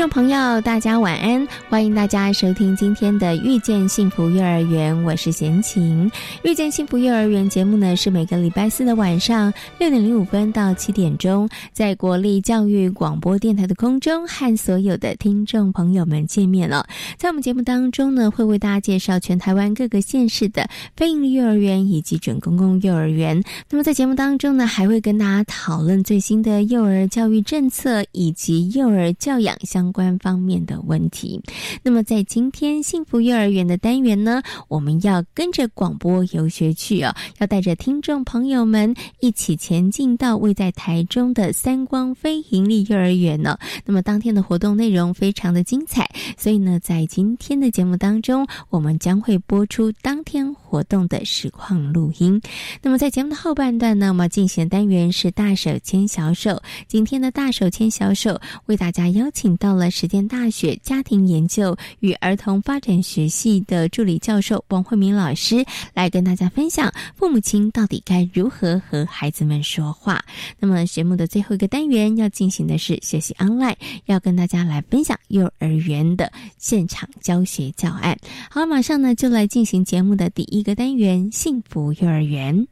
众朋友，大家晚安！欢迎大家收听今天的《遇见幸福幼儿园》，我是贤琴。《遇见幸福幼儿园》节目呢，是每个礼拜四的晚上六点零五分到七点钟，在国立教育广播电台的空中和所有的听众朋友们见面了。在我们节目当中呢，会为大家介绍全台湾各个县市的非营利幼儿园以及准公共幼儿园。那么在节目当中呢，还会跟大家讨论最新的幼儿教育政策以及幼儿教养相。关方面的问题。那么，在今天幸福幼儿园的单元呢，我们要跟着广播游学去哦，要带着听众朋友们一起前进到位在台中的三光非营利幼儿园呢。那么，当天的活动内容非常的精彩，所以呢，在今天的节目当中，我们将会播出当天活动的实况录音。那么，在节目的后半段呢，我们进行的单元是大手牵小手。今天的大手牵小手为大家邀请到了。实践大学家庭研究与儿童发展学系的助理教授王慧明老师来跟大家分享父母亲到底该如何和孩子们说话。那么节目的最后一个单元要进行的是学习 online，要跟大家来分享幼儿园的现场教学教案。好，马上呢就来进行节目的第一一个单元——幸福幼儿园。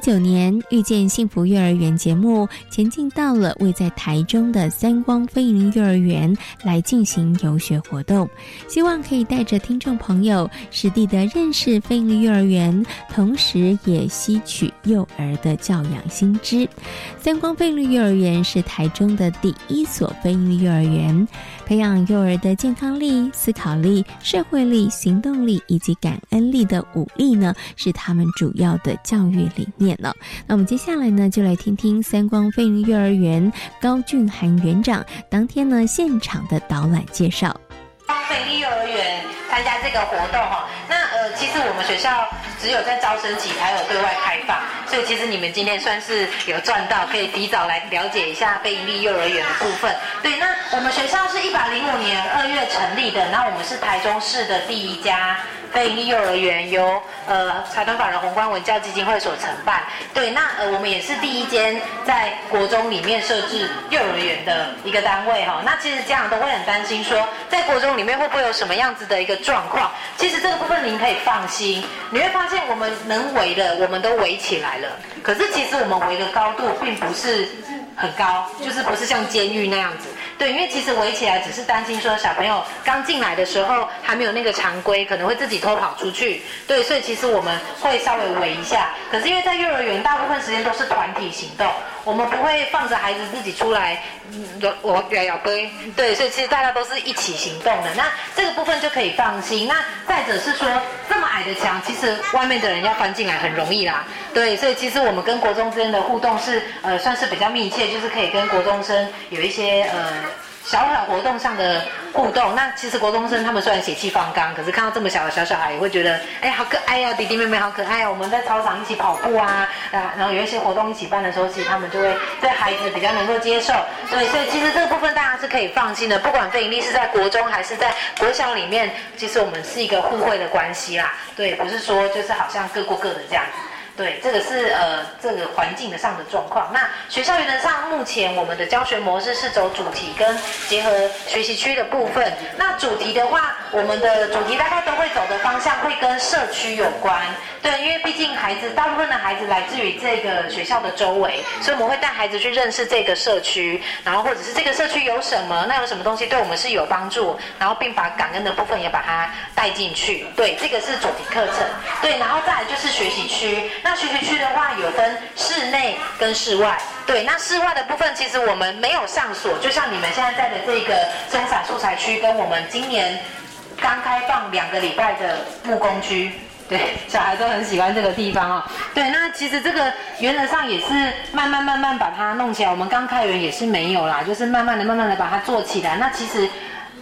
九年遇见幸福幼儿园节目前进到了位在台中的三光飞营幼儿园来进行游学活动，希望可以带着听众朋友实地的认识飞营幼儿园，同时也吸取幼儿的教养新知。三光飞营幼儿园是台中的第一所飞营幼儿园，培养幼儿的健康力、思考力、社会力、行动力以及感恩力的五力呢，是他们主要的教育。理念那我们接下来呢，就来听听三光飞云幼儿园高俊涵园长当天呢现场的导览介绍。飞鹰幼儿园参加这个活动哈，那呃，其实我们学校只有在招生期才有对外开放，所以其实你们今天算是有赚到，可以提早来了解一下非营利幼儿园的部分。对，那我们学校是一百零五年二月成立的，那我们是台中市的第一家。非营利幼儿园由呃财团法人宏观文教基金会所承办。对，那呃我们也是第一间在国中里面设置幼儿园的一个单位哈。那其实家长都会很担心说，在国中里面会不会有什么样子的一个状况？其实这个部分您可以放心，你会发现我们能围的我们都围起来了。可是其实我们围的高度并不是很高，就是不是像监狱那样子。对，因为其实围起来只是担心说小朋友刚进来的时候还没有那个常规，可能会自己偷跑出去。对，所以其实我们会稍微围一下。可是因为在幼儿园大部分时间都是团体行动，我们不会放着孩子自己出来，我咬咬龟。对，所以其实大家都是一起行动的。那这个部分就可以放心。那再者是说，这么矮的墙，其实外面的人要翻进来很容易啦。对，所以其实我们跟国中之间的互动是呃算是比较密切，就是可以跟国中生有一些呃。小小活动上的互动，那其实国中生他们虽然血气方刚，可是看到这么小的小小孩，也会觉得，哎，好可爱呀，弟弟妹妹好可爱呀。我们在操场一起跑步啊，啊，然后有一些活动一起办的时候，其实他们就会对孩子比较能够接受。对，所以其实这个部分大家是可以放心的，不管费盈利是在国中还是在国小里面，其实我们是一个互惠的关系啦。对，不是说就是好像各过各的这样子。对，这个是呃这个环境的上的状况。那学校原则上目前我们的教学模式是走主题跟结合学习区的部分。那主题的话。我们的主题大概都会走的方向会跟社区有关。对，因为毕竟孩子大部分的孩子来自于这个学校的周围，所以我们会带孩子去认识这个社区，然后或者是这个社区有什么，那有什么东西对我们是有帮助，然后并把感恩的部分也把它带进去。对，这个是主题课程。对，然后再来就是学习区。那学习区的话有分室内跟室外。对，那室外的部分其实我们没有上锁，就像你们现在在的这个生产素材区，跟我们今年刚开放两个礼拜的木工区。对，小孩都很喜欢这个地方哦。对，那其实这个原则上也是慢慢慢慢把它弄起来。我们刚开园也是没有啦，就是慢慢的、慢慢的把它做起来。那其实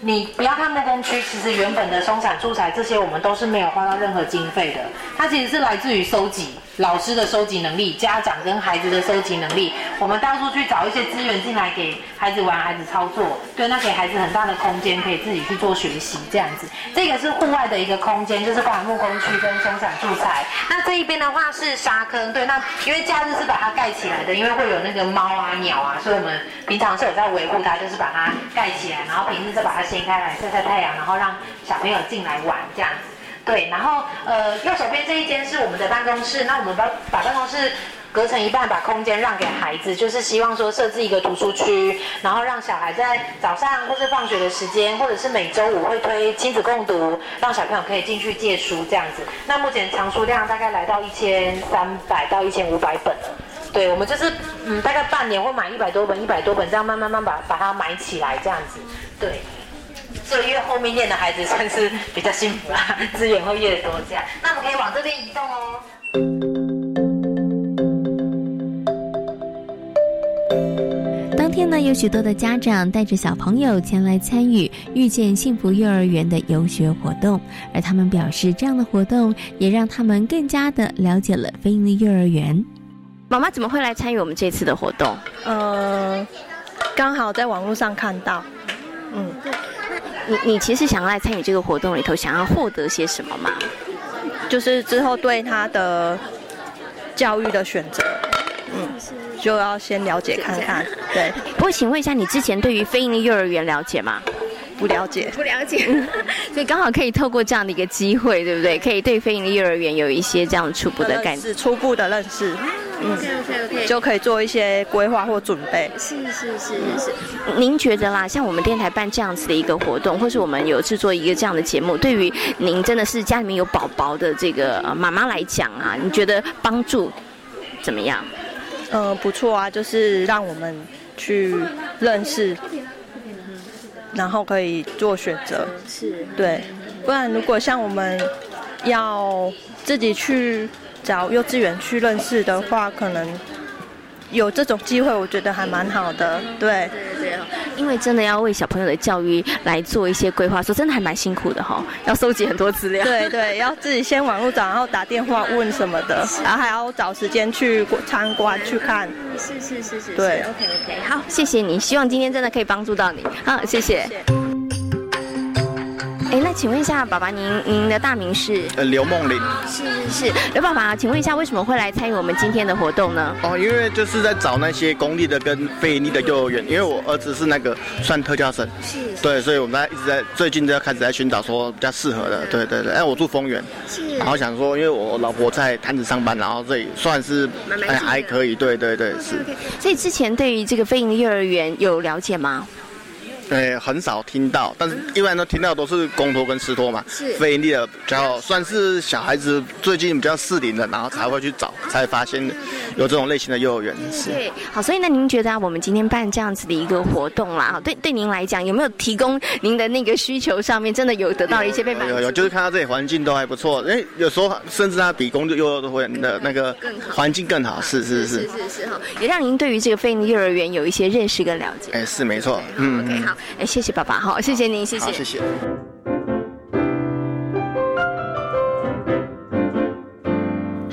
你不要看木工区，其实原本的松散素材这些我们都是没有花到任何经费的，它其实是来自于收集。老师的收集能力，家长跟孩子的收集能力，我们到处去找一些资源进来给孩子玩，孩子操作，对，那给孩子很大的空间，可以自己去做学习，这样子。这个是户外的一个空间，就是包含木工区跟生产素材。那这一边的话是沙坑，对，那因为假日是把它盖起来的，因为会有那个猫啊、鸟啊，所以我们平常是有在维护它，就是把它盖起来，然后平日再把它掀开来晒晒太阳，然后让小朋友进来玩这样子。对，然后呃，右手边这一间是我们的办公室，那我们把把办公室隔成一半，把空间让给孩子，就是希望说设置一个图书区，然后让小孩在早上或是放学的时间，或者是每周五会推亲子共读，让小朋友可以进去借书这样子。那目前藏书量大概来到一千三百到一千五百本了。对，我们就是嗯，大概半年会买一百多本，一百多本这样慢慢慢把把它买起来这样子。对。所以越后面念的孩子算是比较幸福啦，资源会越多这样。那我们可以往这边移动哦。当天呢，有许多的家长带着小朋友前来参与遇见幸福幼儿园的游学活动，而他们表示，这样的活动也让他们更加的了解了飞鹰的幼儿园。妈妈怎么会来参与我们这次的活动？呃，刚好在网络上看到，嗯。你你其实想要来参与这个活动里头，想要获得些什么吗？就是之后对他的教育的选择，嗯，就要先了解看看。对，不过请问一下，你之前对于飞鹰的幼儿园了解吗？不了解，不了解，所以刚好可以透过这样的一个机会，对不对？可以对飞鹰的幼儿园有一些这样初步的概念，初步的认识。嗯，OK OK OK，就可以做一些规划或准备。是是是是是。您觉得啦，像我们电台办这样子的一个活动，或是我们有制作一个这样的节目，对于您真的是家里面有宝宝的这个妈妈来讲啊，你觉得帮助怎么样？嗯，不错啊，就是让我们去认识。然后可以做选择，是对，不然如果像我们要自己去找幼稚园去认识的话，可能有这种机会，我觉得还蛮好的。对对对，因为真的要为小朋友的教育来做一些规划，说真的还蛮辛苦的哈，要收集很多资料。对对，要自己先网络找，然后打电话问什么的，然后还要找时间去参观去看。是是是是，对，OK OK，好，谢谢你，希望今天真的可以帮助到你，好，谢谢。哎，那请问一下，爸爸，您您的大名是？呃，刘梦玲。是是是，刘爸爸，请问一下，为什么会来参与我们今天的活动呢？哦，因为就是在找那些公立的跟非盈利的幼儿园，因为我儿子是那个算特教生。是。对，所以我们在一直在最近都要开始在寻找说比较适合的。对对对，哎，我住丰原。是。然后想说，因为我老婆在潭子上班，然后这里算是哎还可以。对对对，是。所以之前对于这个非盈利幼儿园有了解吗？对，很少听到，但是一般都听到都是公托跟私托嘛，是非盈利的比较算是小孩子最近比较适龄的，然后才会去找，才发现有这种类型的幼儿园。对，好，所以那您觉得我们今天办这样子的一个活动啦，对对您来讲有没有提供您的那个需求上面真的有得到一些被满足？有有，就是看到这里环境都还不错，因为有时候甚至它比公幼儿园的那个环境更好，是是是是是哈，也让您对于这个非盈利幼儿园有一些认识跟了解。哎，是没错，嗯，OK 好。哎，谢谢爸爸，好，谢谢您，谢谢，谢谢。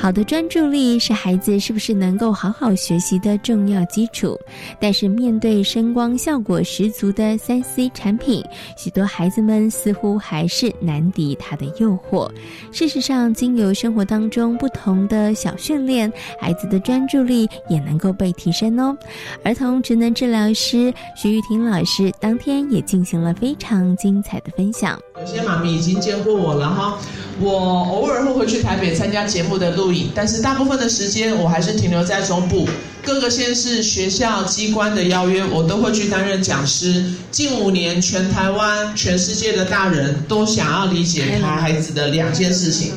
好的专注力是孩子是不是能够好好学习的重要基础。但是面对声光效果十足的三 C 产品，许多孩子们似乎还是难敌它的诱惑。事实上，经由生活当中不同的小训练，孩子的专注力也能够被提升哦。儿童职能治疗师徐玉婷老师当天也进行了非常精彩的分享。有些妈咪已经见过我了哈，我偶尔会回去台北参加节目的录影，但是大部分的时间我还是停留在中部各个县市学校机关的邀约，我都会去担任讲师。近五年，全台湾、全世界的大人都想要理解他孩子的两件事情，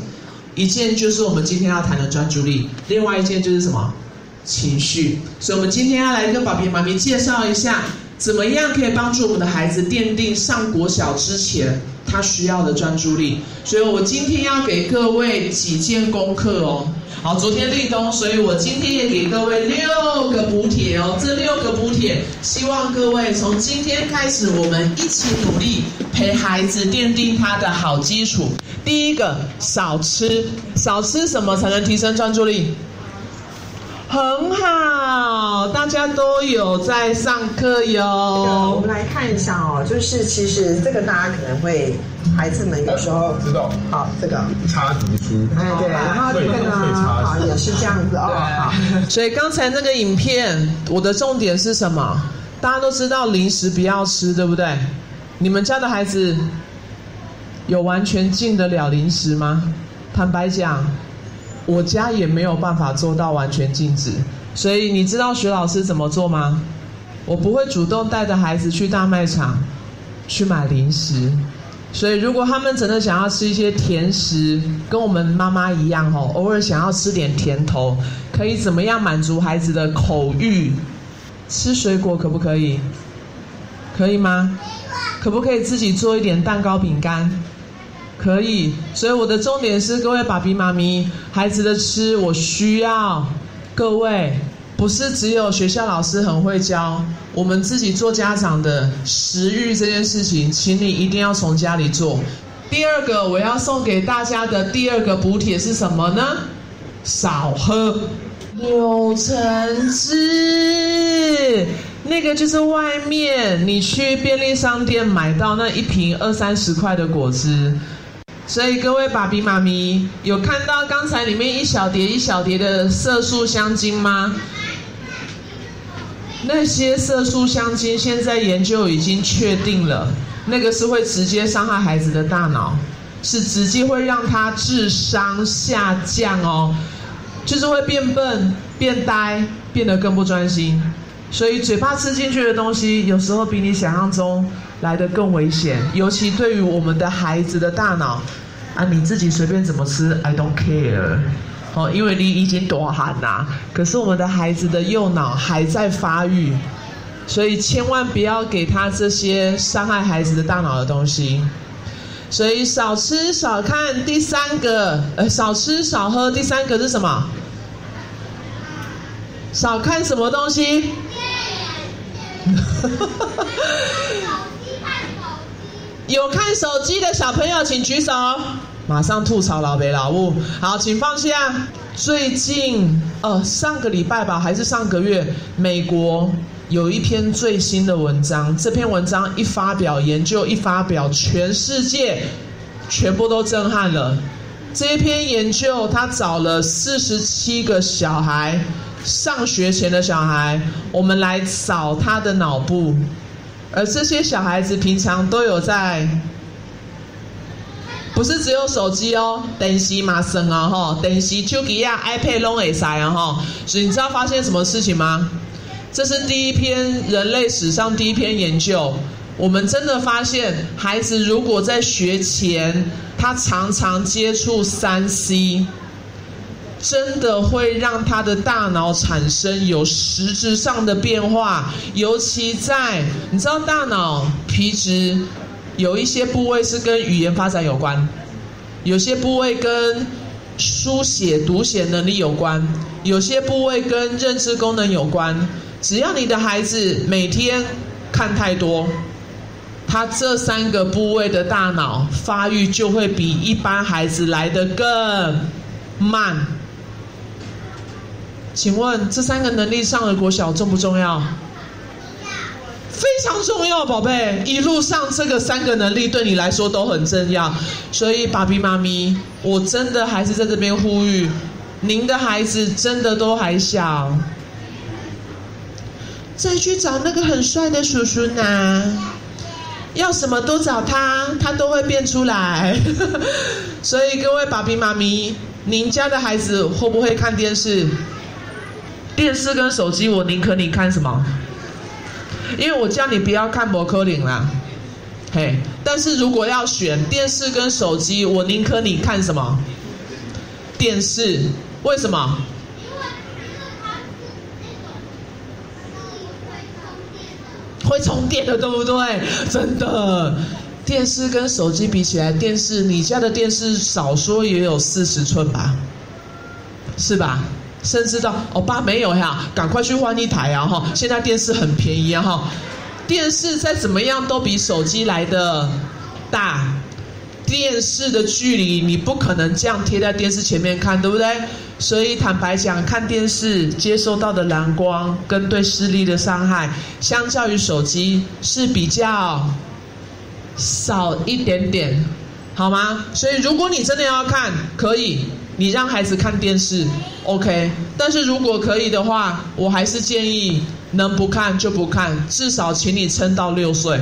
一件就是我们今天要谈的专注力，另外一件就是什么情绪。所以，我们今天要来跟爸比妈咪介绍一下。怎么样可以帮助我们的孩子奠定上国小之前他需要的专注力？所以我今天要给各位几件功课哦。好，昨天立冬，所以我今天也给各位六个补铁哦。这六个补铁，希望各位从今天开始，我们一起努力陪孩子奠定他的好基础。第一个，少吃，少吃什么才能提升专注力？很好，大家都有在上课哟。我们来看一下哦，就是其实这个大家可能会，孩子们有时候知道。好，这个插读书。哎，对，然后这个呢，好也是这样子哦。好，所以刚才那个影片，我的重点是什么？大家都知道零食不要吃，对不对？你们家的孩子有完全禁得了零食吗？坦白讲。我家也没有办法做到完全禁止，所以你知道徐老师怎么做吗？我不会主动带着孩子去大卖场去买零食，所以如果他们真的想要吃一些甜食，跟我们妈妈一样哦，偶尔想要吃点甜头，可以怎么样满足孩子的口欲？吃水果可不可以？可以吗？可不可以自己做一点蛋糕、饼干？可以，所以我的重点是各位爸比妈咪，孩子的吃我需要各位，不是只有学校老师很会教，我们自己做家长的食欲这件事情，请你一定要从家里做。第二个我要送给大家的第二个补铁是什么呢？少喝柳橙汁，那个就是外面你去便利商店买到那一瓶二三十块的果汁。所以各位爸比妈咪有看到刚才里面一小碟一小碟的色素香精吗？那些色素香精现在研究已经确定了，那个是会直接伤害孩子的大脑，是直接会让他智商下降哦，就是会变笨、变呆、变得更不专心。所以嘴巴吃进去的东西，有时候比你想象中。来的更危险，尤其对于我们的孩子的大脑，啊，你自己随便怎么吃，I don't care，哦，因为你已经多汗呐，可是我们的孩子的右脑还在发育，所以千万不要给他这些伤害孩子的大脑的东西，所以少吃少看。第三个，呃，少吃少喝。第三个是什么？少看什么东西？有看手机的小朋友，请举手。马上吐槽老北老物。好，请放下。最近，呃，上个礼拜吧，还是上个月，美国有一篇最新的文章。这篇文章一发表，研究一发表，全世界全部都震撼了。这一篇研究，他找了四十七个小孩，上学前的小孩，我们来扫他的脑部。而这些小孩子平常都有在，不是只有手机哦，电视嘛生啊哈，电视、手机啊、iPad 拢会塞啊哈。所以你知道发现什么事情吗？这是第一篇人类史上第一篇研究。我们真的发现，孩子如果在学前，他常常接触三 C。真的会让他的大脑产生有实质上的变化，尤其在你知道大脑皮质有一些部位是跟语言发展有关，有些部位跟书写读写能力有关，有些部位跟认知功能有关。只要你的孩子每天看太多，他这三个部位的大脑发育就会比一般孩子来得更慢。请问这三个能力上了国小重不重要？非常重要，宝贝。一路上这个三个能力对你来说都很重要，所以爸比妈咪，我真的还是在这边呼吁，您的孩子真的都还小，再去找那个很帅的叔叔呢，要什么都找他，他都会变出来。所以各位爸比妈咪，您家的孩子会不会看电视？电视跟手机，我宁可你看什么？因为我叫你不要看摩柯林啦，嘿。但是如果要选电视跟手机，我宁可你看什么？电视？为什么？会充电的，对不对？真的，电视跟手机比起来，电视你家的电视少说也有四十寸吧，是吧？甚至到哦，爸没有呀，赶快去换一台啊！哈，现在电视很便宜啊！哈，电视再怎么样都比手机来的大，电视的距离你不可能这样贴在电视前面看，对不对？所以坦白讲，看电视接收到的蓝光跟对视力的伤害，相较于手机是比较少一点点，好吗？所以如果你真的要看，可以。你让孩子看电视，OK，但是如果可以的话，我还是建议能不看就不看，至少请你撑到六岁。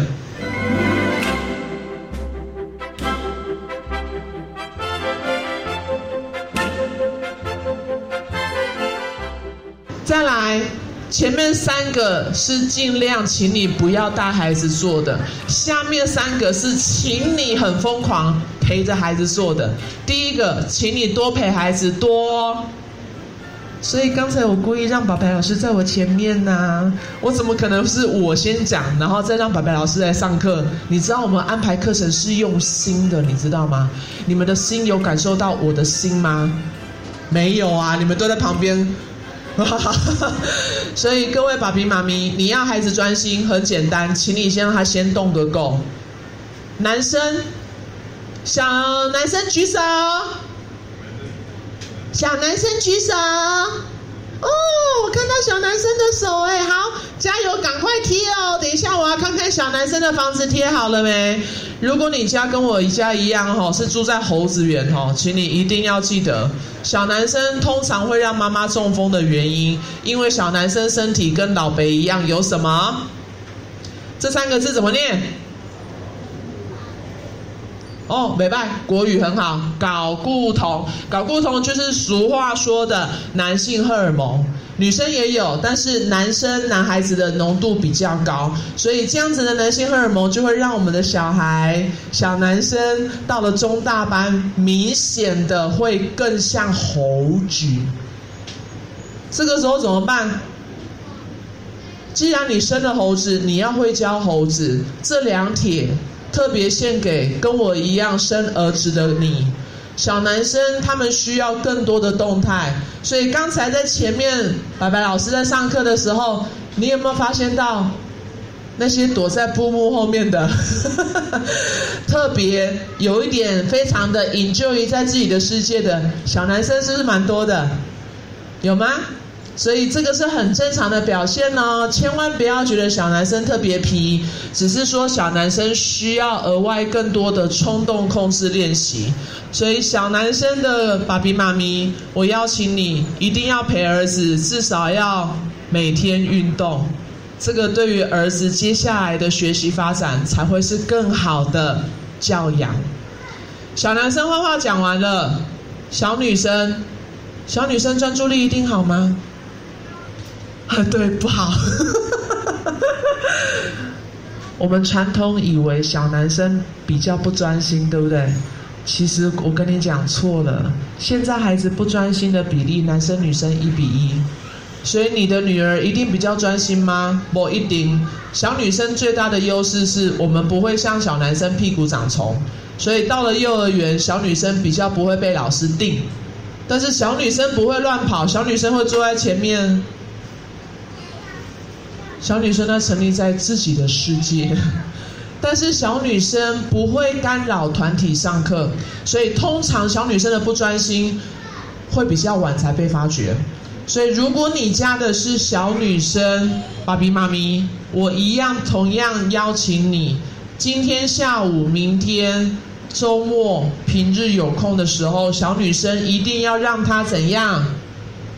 再来，前面三个是尽量请你不要带孩子做的，下面三个是请你很疯狂。陪着孩子做的，第一个，请你多陪孩子多。所以刚才我故意让宝贝老师在我前面呢，我怎么可能是我先讲，然后再让宝贝老师来上课？你知道我们安排课程是用心的，你知道吗？你们的心有感受到我的心吗？没有啊，你们都在旁边。所以各位爸比妈咪，你要孩子专心，很简单，请你先让他先动得够。男生。小男生举手，小男生举手。哦，我看到小男生的手，哎，好，加油，赶快贴哦。等一下，我要看看小男生的房子贴好了没。如果你家跟我家一样，哈，是住在猴子园，哈，请你一定要记得，小男生通常会让妈妈中风的原因，因为小男生身体跟老北一样，有什么？这三个字怎么念？哦，美拜，国语很好。睾固酮，睾固酮就是俗话说的男性荷尔蒙，女生也有，但是男生男孩子的浓度比较高，所以这样子的男性荷尔蒙就会让我们的小孩小男生到了中大班，明显的会更像猴子。这个时候怎么办？既然你生了猴子，你要会教猴子这两帖。特别献给跟我一样生儿子的你，小男生他们需要更多的动态，所以刚才在前面白白老师在上课的时候，你有没有发现到那些躲在布幕后面的，特别有一点非常的 enjoy 在自己的世界的小男生，是不是蛮多的？有吗？所以这个是很正常的表现哦，千万不要觉得小男生特别皮，只是说小男生需要额外更多的冲动控制练习。所以小男生的爸比妈咪，我邀请你一定要陪儿子，至少要每天运动，这个对于儿子接下来的学习发展才会是更好的教养。小男生画画讲完了，小女生，小女生专注力一定好吗？啊，对，不好。我们传统以为小男生比较不专心，对不对？其实我跟你讲错了。现在孩子不专心的比例，男生女生一比一。所以你的女儿一定比较专心吗？不一定。小女生最大的优势是我们不会像小男生屁股长虫，所以到了幼儿园，小女生比较不会被老师定。但是小女生不会乱跑，小女生会坐在前面。小女生呢，沉溺在自己的世界，但是小女生不会干扰团体上课，所以通常小女生的不专心会比较晚才被发觉。所以如果你家的是小女生，爸比妈咪，我一样同样邀请你，今天下午、明天、周末、平日有空的时候，小女生一定要让她怎样？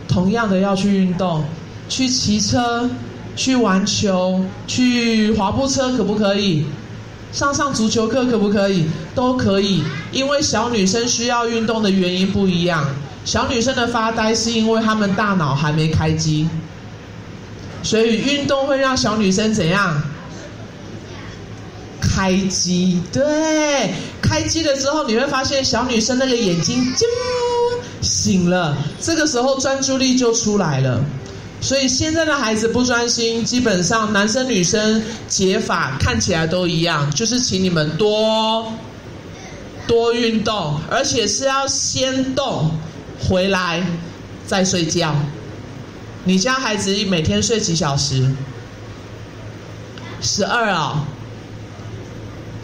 同样的要去运动，去骑车，去玩球，去滑步车，可不可以？上上足球课可不可以？都可以，因为小女生需要运动的原因不一样。小女生的发呆是因为她们大脑还没开机，所以运动会让小女生怎样？开机，对，开机的时候你会发现小女生那个眼睛就醒了，这个时候专注力就出来了。所以现在的孩子不专心，基本上男生女生解法看起来都一样，就是请你们多多运动，而且是要先动回来再睡觉。你家孩子每天睡几小时？十二啊，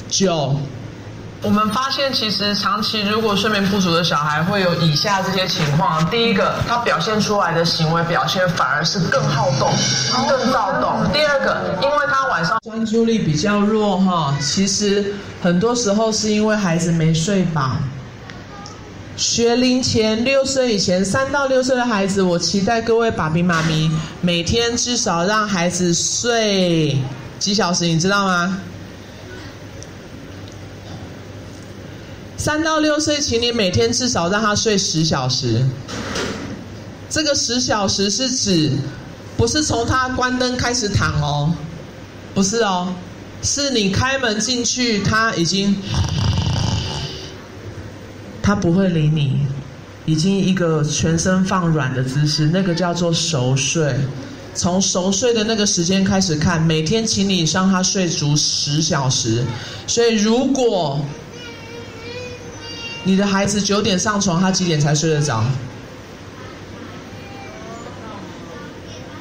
九。我们发现，其实长期如果睡眠不足的小孩会有以下这些情况：第一个，他表现出来的行为表现反而是更好动、更躁动；第二个，因为他晚上专注力比较弱，哈，其实很多时候是因为孩子没睡饱。学龄前六岁以前，三到六岁的孩子，我期待各位爸比妈咪每天至少让孩子睡几小时，你知道吗？三到六岁，请你每天至少让他睡十小时。这个十小时是指，不是从他关灯开始躺哦，不是哦，是你开门进去，他已经，他不会理你，已经一个全身放软的姿势，那个叫做熟睡。从熟睡的那个时间开始看，每天请你让他睡足十小时。所以如果你的孩子九点上床，他几点才睡得着？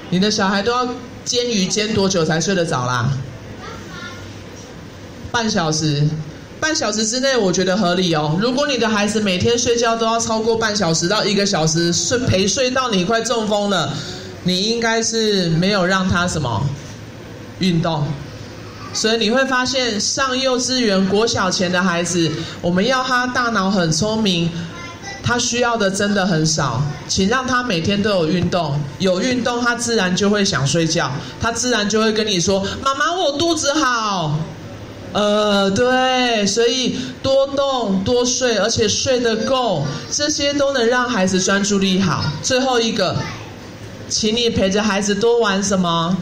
你的小孩都要煎鱼煎多久才睡得着啦？半小时，半小时之内我觉得合理哦。如果你的孩子每天睡觉都要超过半小时到一个小时，睡陪睡到你快中风了，你应该是没有让他什么运动。所以你会发现，上幼稚园、国小前的孩子，我们要他大脑很聪明，他需要的真的很少。请让他每天都有运动，有运动他自然就会想睡觉，他自然就会跟你说：“妈妈，我肚子好。”呃，对，所以多动、多睡，而且睡得够，这些都能让孩子专注力好。最后一个，请你陪着孩子多玩什么？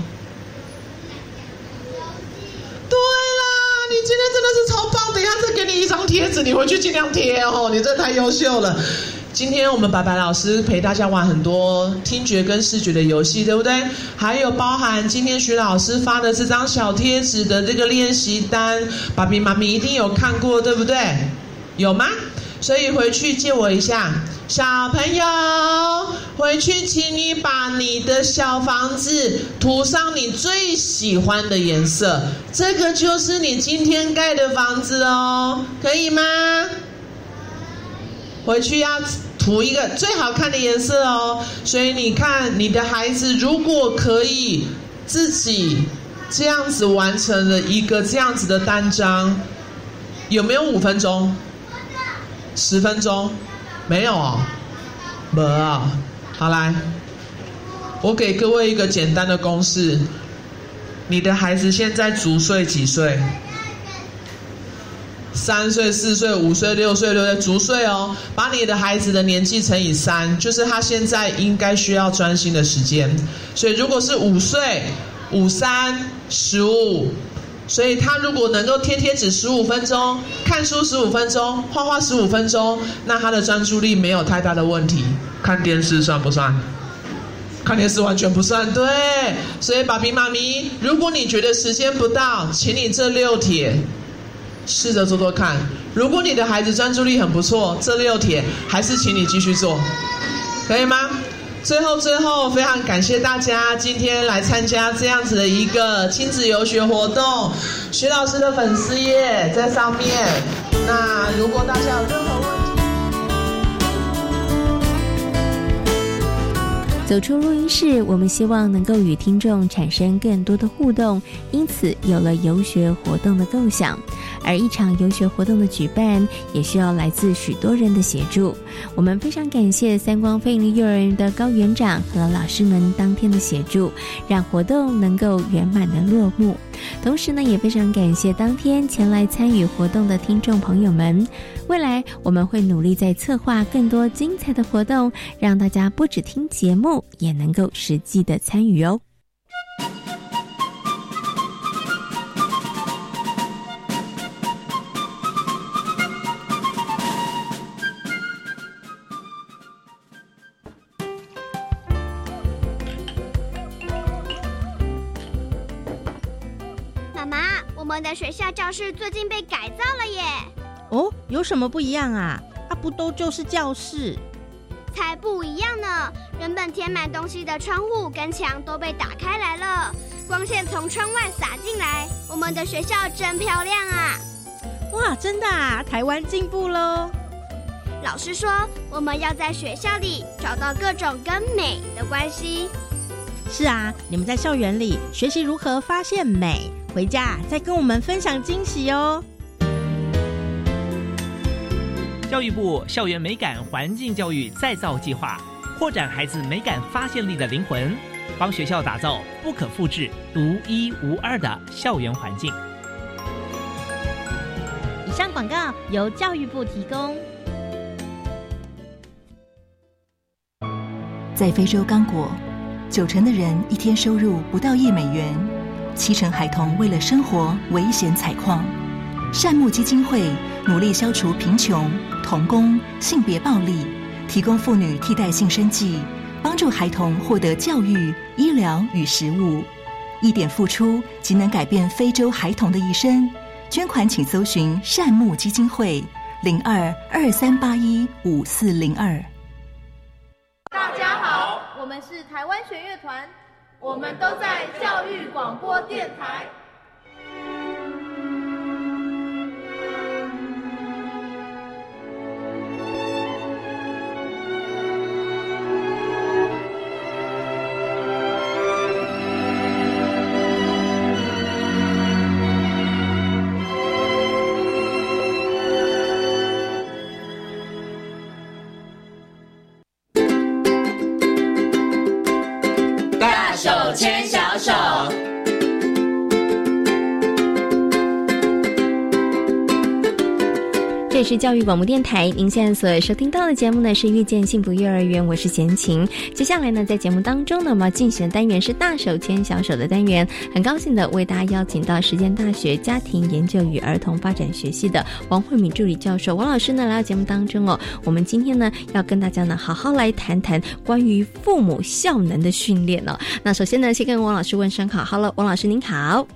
今天真的是再给你一张贴纸，你回去尽量贴哦。你这太优秀了。今天我们白白老师陪大家玩很多听觉跟视觉的游戏，对不对？还有包含今天徐老师发的这张小贴纸的这个练习单，爸比妈咪一定有看过，对不对？有吗？所以回去借我一下。小朋友，回去请你把你的小房子涂上你最喜欢的颜色，这个就是你今天盖的房子哦，可以吗？回去要涂一个最好看的颜色哦。所以你看，你的孩子如果可以自己这样子完成了一个这样子的单张，有没有五分钟？十分钟？没有哦，没啊。好来，我给各位一个简单的公式：你的孩子现在足岁几岁？三岁、四岁、五岁、六岁、六岁，足岁哦。把你的孩子的年纪乘以三，就是他现在应该需要专心的时间。所以如果是五岁，五三十五。所以他如果能够贴贴纸十五分钟，看书十五分钟，画画十五分钟，那他的专注力没有太大的问题。看电视算不算？看电视完全不算。对，所以爸比妈咪，如果你觉得时间不到，请你这六帖试着做做看。如果你的孩子专注力很不错，这六帖还是请你继续做，可以吗？最后，最后，非常感谢大家今天来参加这样子的一个亲子游学活动。徐老师的粉丝页在上面。那如果大家有任何问走出录音室，我们希望能够与听众产生更多的互动，因此有了游学活动的构想。而一场游学活动的举办，也需要来自许多人的协助。我们非常感谢三光飞利幼儿园的高园长和老师们当天的协助，让活动能够圆满的落幕。同时呢，也非常感谢当天前来参与活动的听众朋友们。未来我们会努力在策划更多精彩的活动，让大家不只听节目，也能够实际的参与哦。妈妈我们的学校教室最近被改造了耶！哦，有什么不一样啊？啊，不都就是教室？才不一样呢！原本填满东西的窗户跟墙都被打开来了，光线从窗外洒进来。我们的学校真漂亮啊！哇，真的啊！台湾进步喽！老师说，我们要在学校里找到各种跟美的关系。是啊，你们在校园里学习如何发现美。回家再跟我们分享惊喜哦！教育部校园美感环境教育再造计划，扩展孩子美感发现力的灵魂，帮学校打造不可复制、独一无二的校园环境。以上广告由教育部提供。在非洲刚果，九成的人一天收入不到一美元。七成孩童为了生活危险采矿，善牧基金会努力消除贫穷、童工、性别暴力，提供妇女替代性生计，帮助孩童获得教育、医疗与食物。一点付出即能改变非洲孩童的一生。捐款请搜寻善牧基金会零二二三八一五四零二。大家好，我们是台湾弦乐团。我们都在教育广播电台。是教育广播电台，您现在所收听到的节目呢是遇见幸福幼儿园，我是贤琴。接下来呢，在节目当中呢，我们要进行的单元是大手牵小手的单元。很高兴的为大家邀请到实践大学家庭研究与儿童发展学系的王慧敏助理教授王老师呢来到节目当中哦。我们今天呢要跟大家呢好好来谈谈关于父母效能的训练哦。那首先呢，先跟王老师问声好，Hello，王老师您好。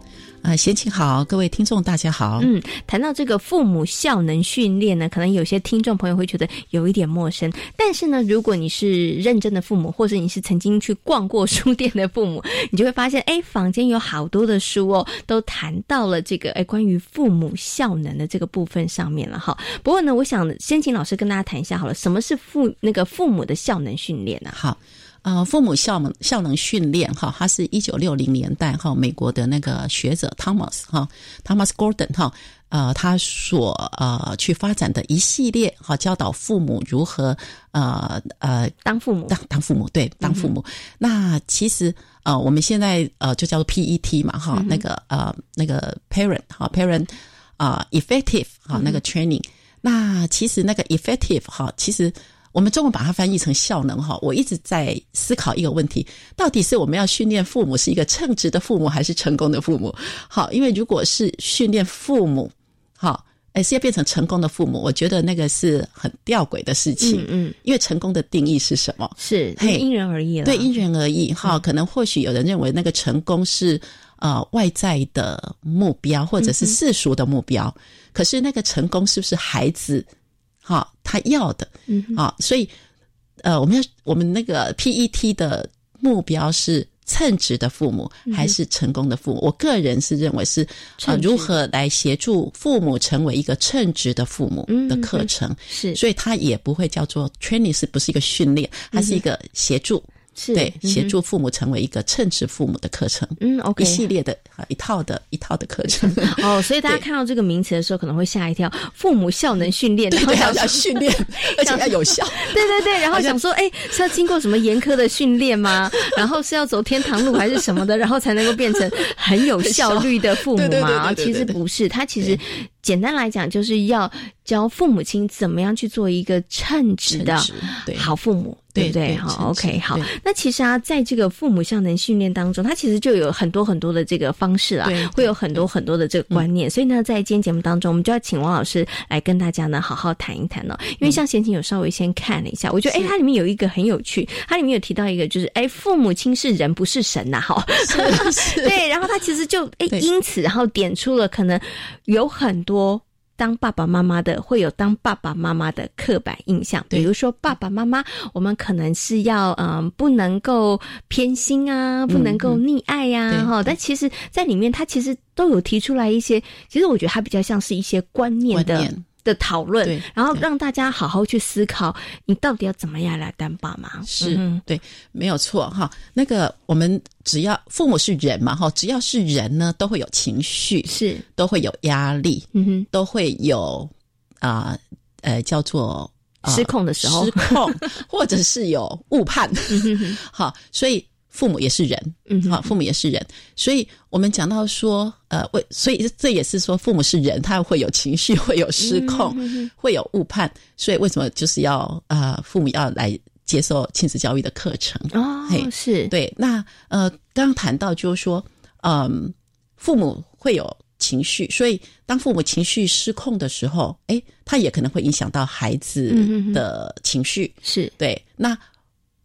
啊，贤请好，各位听众大家好。嗯，谈到这个父母效能训练呢，可能有些听众朋友会觉得有一点陌生。但是呢，如果你是认真的父母，或者你是曾经去逛过书店的父母，你就会发现，哎，房间有好多的书哦，都谈到了这个哎关于父母效能的这个部分上面了哈。不过呢，我想先请老师跟大家谈一下好了，什么是父那个父母的效能训练呢？好。啊，父母效能效能训练哈，他是一九六零年代哈，美国的那个学者 Thomas 哈，Thomas Gordon 哈，呃，他所呃去发展的一系列哈，教导父母如何呃呃当父母当当父母对当父母。那其实呃我们现在呃就叫做 PET 嘛哈，那个呃那个 parent 哈 parent 啊 effective 哈那个 training。那其实那个 effective 哈，其实。我们中文把它翻译成效能哈，我一直在思考一个问题：到底是我们要训练父母是一个称职的父母，还是成功的父母？好，因为如果是训练父母，好，哎是要变成成功的父母，我觉得那个是很吊诡的事情。嗯嗯，因为成功的定义是什么？是因人而异了。对，因人而异。哈，可能或许有人认为那个成功是呃外在的目标，或者是世俗的目标。可是那个成功是不是孩子？好，他要的，嗯，好，所以，呃，我们要我们那个 PET 的目标是称职的父母还是成功的父母？我个人是认为是啊，如何来协助父母成为一个称职的父母的课程是，所以它也不会叫做 training，是不是一个训练？它是一个协助。是对，嗯哼协助父母成为一个称职父母的课程，嗯，OK 一系列的啊一套的一套的课程。哦，所以大家看到这个名词的时候，可能会吓一跳。父母效能训练，对对要训练，而且要有效。对对对，然后想说，哎，是要经过什么严苛的训练吗？然后是要走天堂路还是什么的，然后才能够变成很有效率的父母对对对嘛？其对对对对实不是，他其实简单来讲，就是要教父母亲怎么样去做一个称职的好父母。对不对？好，OK，好。那其实啊，在这个父母效能训练当中，它其实就有很多很多的这个方式啊会有很多很多的这个观念。所以呢，在今天节目当中，我们就要请王老师来跟大家呢好好谈一谈哦。因为像贤琴有稍微先看了一下，我觉得哎，它里面有一个很有趣，它里面有提到一个就是哎，父母亲是人不是神呐，哈。对，然后他其实就哎，因此然后点出了可能有很多。当爸爸妈妈的会有当爸爸妈妈的刻板印象，比如说爸爸妈妈，我们可能是要嗯不能够偏心啊，不能够溺爱呀、对哈、但其实，在里面他其实都有提出来一些，其实我觉得他比较像是一些观念的的讨论，然后让大家好好去思考，你到底要怎么样来当爸妈？是、嗯对，没有错哈。那个我们只要父母是人嘛哈，只要是人呢，都会有情绪，是都会有压力，嗯哼，都会有啊呃叫做、呃失控的时候失控，或者是有误判。好，所以父母也是人，嗯哼好，父母也是人，所以我们讲到说，呃，为所以这也是说，父母是人，他会有情绪，会有失控，嗯哼哼会有误判，所以为什么就是要呃，父母要来接受亲子教育的课程？哦嘿，是对。那呃，刚刚谈到就是说，嗯，父母会有情绪，所以当父母情绪失控的时候，哎，他也可能会影响到孩子嗯哼哼的情绪。是对。那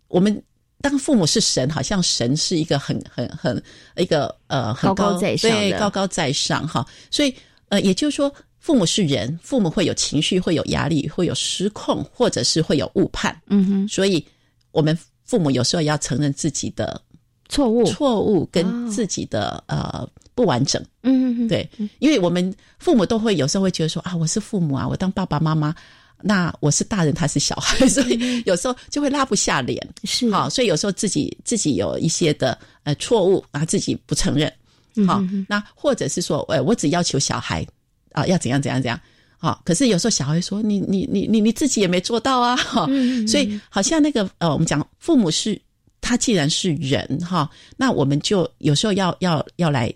我们当父母是神，好像神是一个很很很一个呃很高高在上对高高在上哈。所以呃，也就是说。父母是人，父母会有情绪，会有压力，会有失控，或者是会有误判。嗯哼，所以我们父母有时候要承认自己的错误，错误跟自己的、呃不完整。嗯哼，对，因为我们父母都会有时候会觉得说啊，我是父母啊，我当爸爸妈妈，那我是大人，他是小孩，所以有时候就会拉不下脸。是好，所以有时候自己自己有一些的呃错误然后，自己不承认。好，嗯那或者是说，呃，我只要求小孩啊，要怎样怎样怎样。好，可是有时候小孩说你你你你你自己也没做到啊，哈、嗯嗯嗯所以好像那个呃，我们讲父母是他既然是人哈，那我们就有时候要要要来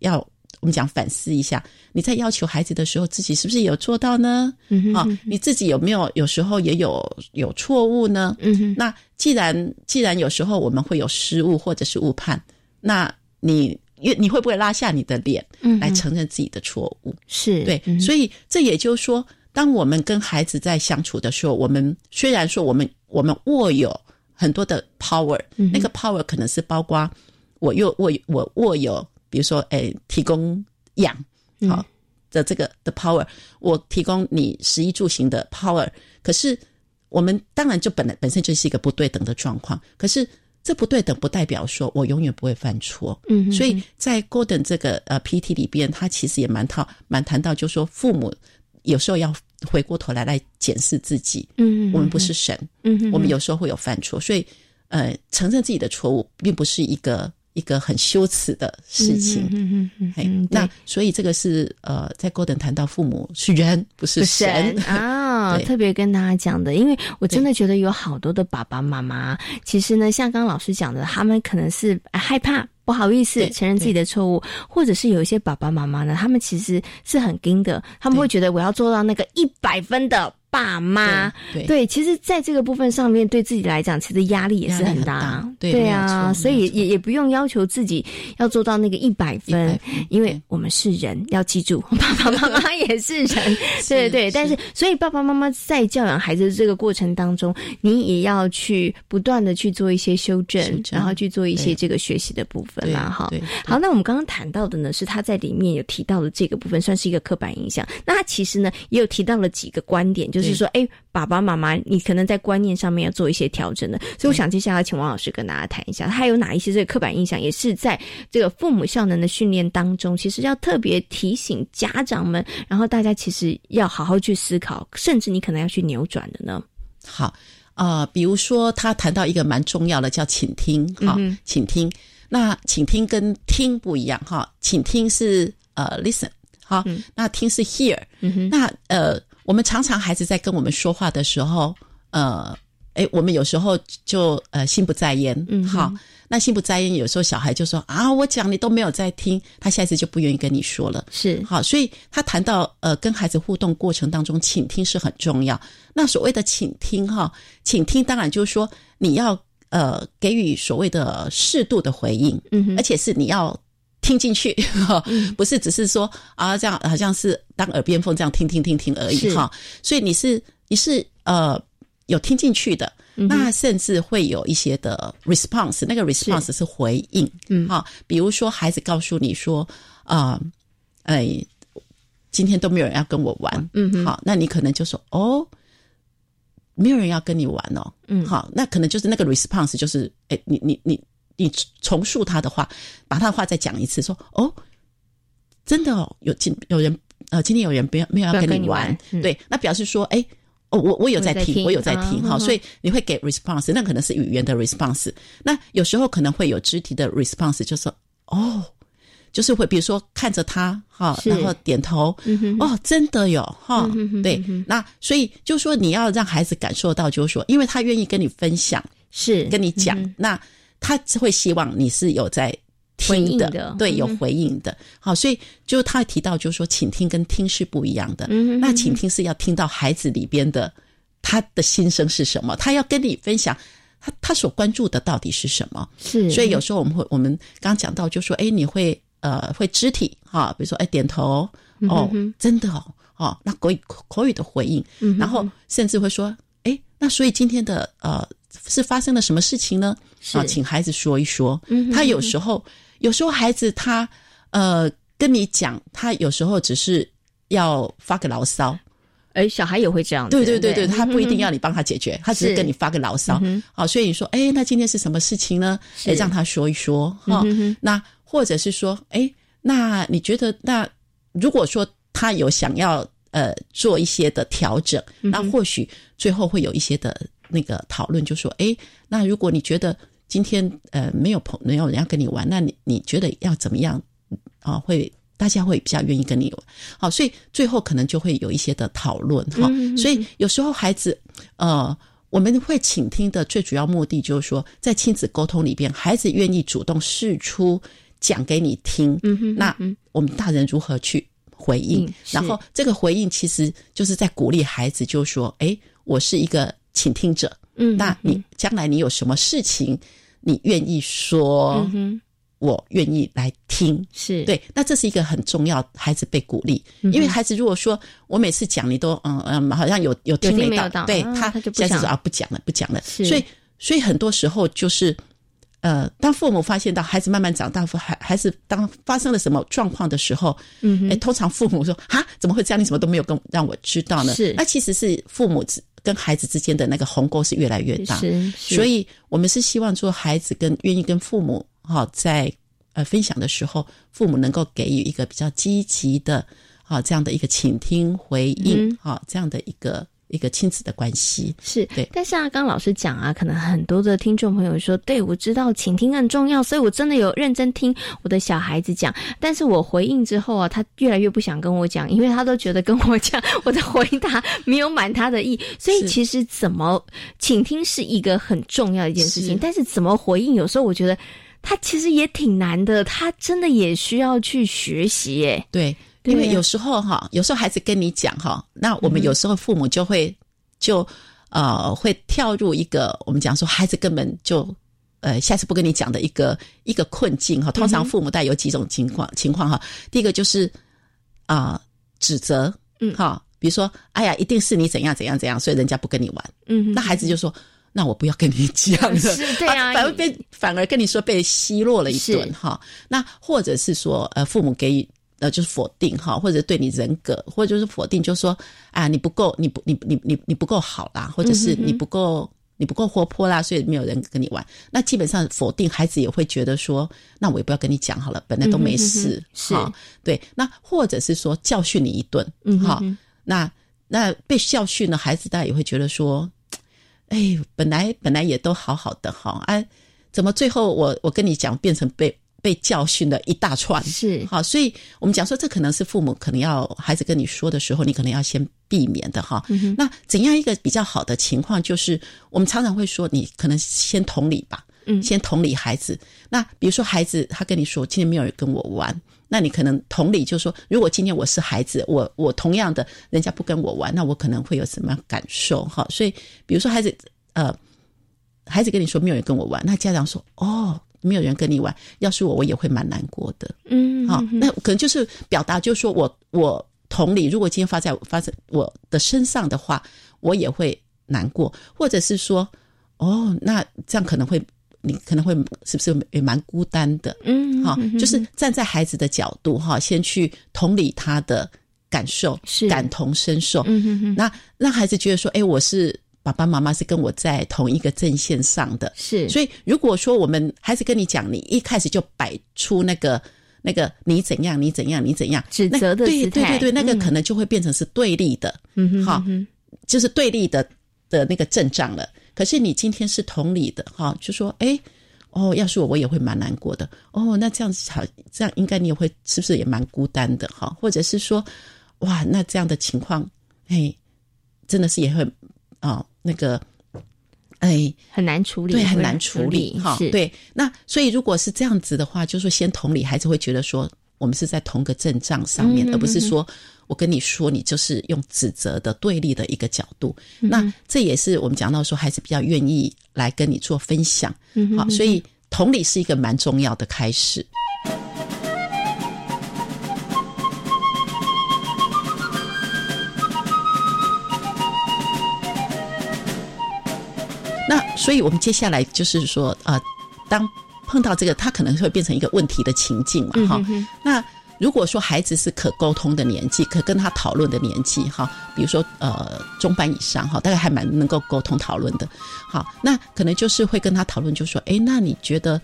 要我们讲反思一下，你在要求孩子的时候，自己是不是有做到呢？啊、嗯哼嗯哼你自己有没有有时候也有有错误呢？嗯哼，那既然既然有时候我们会有失误或者是误判，那你你你会不会拉下你的脸来承认自己的错误？是对，嗯所以这也就是说，当我们跟孩子在相处的时候，我们虽然说我们我们握有很多的 power，、嗯那个 power 可能是包括我又握我握有，比如说，诶，提供氧好、的这个的 power，我提供你食衣住行的 power，可是我们当然就本来本身就是一个不对等的状况，可是。这不对等不代表说我永远不会犯错，嗯哼所以在 Gordon 这个呃 PT 里边，他其实也蛮套蛮谈到，就是说父母有时候要回过头来来检视自己，嗯我们不是神，嗯哼我们有时候会有犯错，所以呃，承认自己的错误，并不是一个一个很羞耻的事情。嗯嗯嗯那所以这个是呃，在 Gordon 谈到父母是人，不是神啊，对特别跟大家讲的，因为我真的觉得有好多的爸爸妈妈，其实呢，像刚刚老师讲的，他们可能是呃害怕。不好意思承认自己的错误，或者是有一些爸爸妈妈呢，他们其实是很盯的，他们会觉得我要做到那个一百分的爸妈。对对，其实，在这个部分上面，对自己来讲，其实压力也是很大。很大对啊，所以也也不用要求自己要做到那个一百分，因为我们是人，要记住，爸爸妈妈也是人，对对对。但是，所以爸爸妈妈在教养孩子的这个过程当中，你也要去不断的去做一些修正，然后去做一些这个学习的部分啦。哈好，那我们刚刚谈到的呢，是他在里面有提到的这个部分，算是一个刻板印象。那他其实呢，也有提到了几个观点，就是说，哎，爸爸妈妈，你可能在观念上面要做一些调整的。所以，我想接下来请王老师跟大家谈一下，他有哪一些这个刻板印象，也是在这个父母效能的训练当中，其实要特别提醒家长们，然后大家其实要好好去思考，甚至你可能要去扭转的呢。好，呃，比如说他谈到一个蛮重要的叫倾听，哈、倾听。那倾听跟听不一样，哈，倾听是呃 listen，好，那听是 hear，、嗯那呃，我们常常孩子在跟我们说话的时候，呃，哎，我们有时候就呃心不在焉，嗯好，那心不在焉，有时候小孩就说啊，我讲你都没有在听，他下一次就不愿意跟你说了，是好，所以他谈到呃跟孩子互动过程当中，倾听是很重要。那所谓的倾听哈，倾听当然就是说你要呃给予所谓的适度的回应，嗯而且是你要。听进去，哈，不是只是说啊，这样好像是当耳边风这样听听听听而已哈。所以你是你是呃有听进去的，嗯那甚至会有一些的 response，那个 response 是回应，嗯。哈，比如说孩子告诉你说啊，哎、今天都没有人要跟我玩，嗯哼。好，那你可能就说哦，没有人要跟你玩哦，嗯。好，那可能就是那个 response 就是，哎，你你你你重述他的话，把他的话再讲一次，说哦，真的哦，有今有人呃，今天有人不要没有要跟跟你玩，你玩嗯。对，那表示说，哎。哦，我我有在听，我有在听哈、所以你会给 response，那可能是语言的 response。那有时候可能会有肢体的 response，就是说哦，就是会比如说看着他哈，然后点头，嗯哼。哦，真的有哈，嗯哼哼对那所以就是说你要让孩子感受到，就是说，因为他愿意跟你分享，是跟你讲，嗯那他会希望你是有在回听的，对，有回应的。好，所以就他提到，就是说，倾听跟听是不一样的。嗯哼那倾听是要听到孩子里边的他的心声是什么，他要跟你分享。他他所关注的到底是什么？是所以有时候我们会，我们刚刚讲到，就说，哎，你会呃会肢体哈，比如说哎点头哦真的哦哦，那口语口语的回应，嗯然后甚至会说，哎，那所以今天的呃是发生了什么事情呢？啊，请孩子说一说。嗯他有时候有时候孩子他呃跟你讲，他有时候只是要发个牢骚。哎，小孩也会这样子，对对对对，他不一定要你帮他解决，他只是是跟你发个牢骚。好，所以你说，哎，那今天是什么事情呢？是哎，让他说一说哈。那或者是说，哎，那你觉得，那如果说他有想要呃做一些的调整，那或许最后会有一些的那个讨论，就说，哎，那如果你觉得今天呃没有朋没有人要跟你玩，那你你觉得要怎么样啊？会大家会比较愿意跟你玩，好，所以最后可能就会有一些的讨论哈。嗯所以有时候孩子呃。我们会倾听的最主要目的就是说，在亲子沟通里边，孩子愿意主动示出讲给你听，嗯哼那我们大人如何去回应？嗯然后这个回应其实就是在鼓励孩子，就是说，哎，我是一个倾听者，嗯那你将来你有什么事情，你愿意说，嗯我愿意来听，是。对，那这是一个很重要，孩子被鼓励，嗯因为孩子如果说我每次讲你都嗯嗯，好像有有听没到，没到对他啊他就不想下次说啊不讲了不讲了，是。所以所以很多时候就是。呃，当父母发现到孩子慢慢长大，孩孩子当发生了什么状况的时候，嗯哼。哎，通常父母说啊，怎么会这样？你怎么都没有跟让我知道呢？是。那其实是父母之跟孩子之间的那个鸿沟是越来越大，是是。所以我们是希望说孩子跟愿意跟父母哈、在呃分享的时候，父母能够给予一个比较积极的啊这样的一个倾听回应嗯。哈、这样的一个一个亲子的关系。是对，但是啊，刚刚老师讲啊，可能很多的听众朋友说，对我知道倾听很重要，所以我真的有认真听我的小孩子讲。但是我回应之后啊，他越来越不想跟我讲，因为他都觉得跟我讲我的回答没有满他的意。所以其实怎么倾听是一个很重要的一件事情，是但是怎么回应，有时候我觉得他其实也挺难的，他真的也需要去学习耶。对，因为有时候哈，有时候孩子跟你讲哈，那我们嗯有时候父母就会就呃会跳入一个我们讲说孩子根本就呃下次不跟你讲的一个一个困境哈。通常父母带有几种情况情况哈，第一个就是啊、指责，嗯哈，比如说哎呀，一定是你怎样怎样怎样，所以人家不跟你玩，嗯，那孩子就说。那我不要跟你讲了，是对啊反而被反而跟你说被奚落了一顿哈。那或者是说，呃，父母给予呃就是否定哈，或者对你人格，或者就是否定，就说啊你不够，你不你你你你不够好啦，或者是你不够。你不够活泼啦，所以没有人跟你玩。那基本上否定，孩子也会觉得说，那我也不要跟你讲好了，本来都没事哈。对，那或者是说教训你一顿，哈、嗯哼哼那那被教训呢，孩子大家也会觉得说，哎，本来本来也都好好的哈，哎，怎么最后我我跟你讲变成被被教训了一大串？是好，所以我们讲说这可能是父母可能要孩子跟你说的时候，你可能要先避免的哈。那怎样一个比较好的情况，就是我们常常会说，你可能先同理吧，嗯，先同理孩子。那比如说孩子他跟你说今天没有人跟我玩。那你可能同理，就是说，如果今天我是孩子，我我同样的，人家不跟我玩，那我可能会有什么感受？哈，所以比如说孩子，呃，孩子跟你说没有人跟我玩，那家长说哦，没有人跟你玩，要是我，我也会蛮难过的。嗯，好，那可能就是表达，就是说我我同理，如果今天发在发在我的身上的话，我也会难过，或者是说，哦，那这样可能会。你可能会是不是也蛮孤单的？嗯，哈，就是站在孩子的角度哈，先去同理他的感受，是感同身受。嗯哼哼，那让孩子觉得说，哎，我是爸爸妈妈是跟我在同一个阵线上的。是，所以如果说我们孩子跟你讲，你一开始就摆出那个那个你怎样，你怎样，你怎样指责的对对对对，那个可能就会变成是对立的。嗯哼，好，就是对立的的那个阵仗了。可是你今天是同理的哈，就说哎，哦，要是我我也会蛮难过的哦。那这样子好，这样应该你也会是不是也蛮孤单的哈？或者是说，哇，那这样的情况，哎，真的是也会啊，那个，哎，很难处理，对，很难处理哈。对，那所以如果是这样子的话，就是说先同理，孩子会觉得说我们是在同个阵仗上面，而不是说。我跟你说，你就是用指责的对立的一个角度，那这也是我们讲到说，孩子比较愿意来跟你做分享。好，所以同理是一个蛮重要的开始。那所以我们接下来就是说，呃，当碰到这个，他可能会变成一个问题的情境嘛，哈，那。如果说孩子是可沟通的年纪，可跟他讨论的年纪，哈，比如说呃中班以上，哈，大概还蛮能够沟通讨论的，好，那可能就是会跟他讨论，就说，哎，那你觉得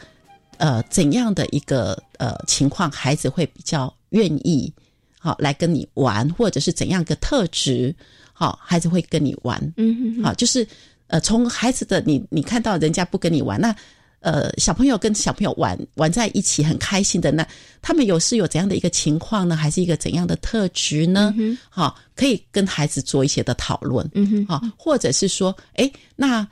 呃怎样的一个呃情况，孩子会比较愿意好来跟你玩，或者是怎样个特质，好，孩子会跟你玩，嗯，好，就是呃从孩子的你你看到人家不跟你玩，那。呃，小朋友跟小朋友玩玩在一起很开心的，那他们有是有怎样的一个情况呢？还是一个怎样的特质呢？好，可以跟孩子做一些的讨论，嗯哼，好，或者是说，哎，那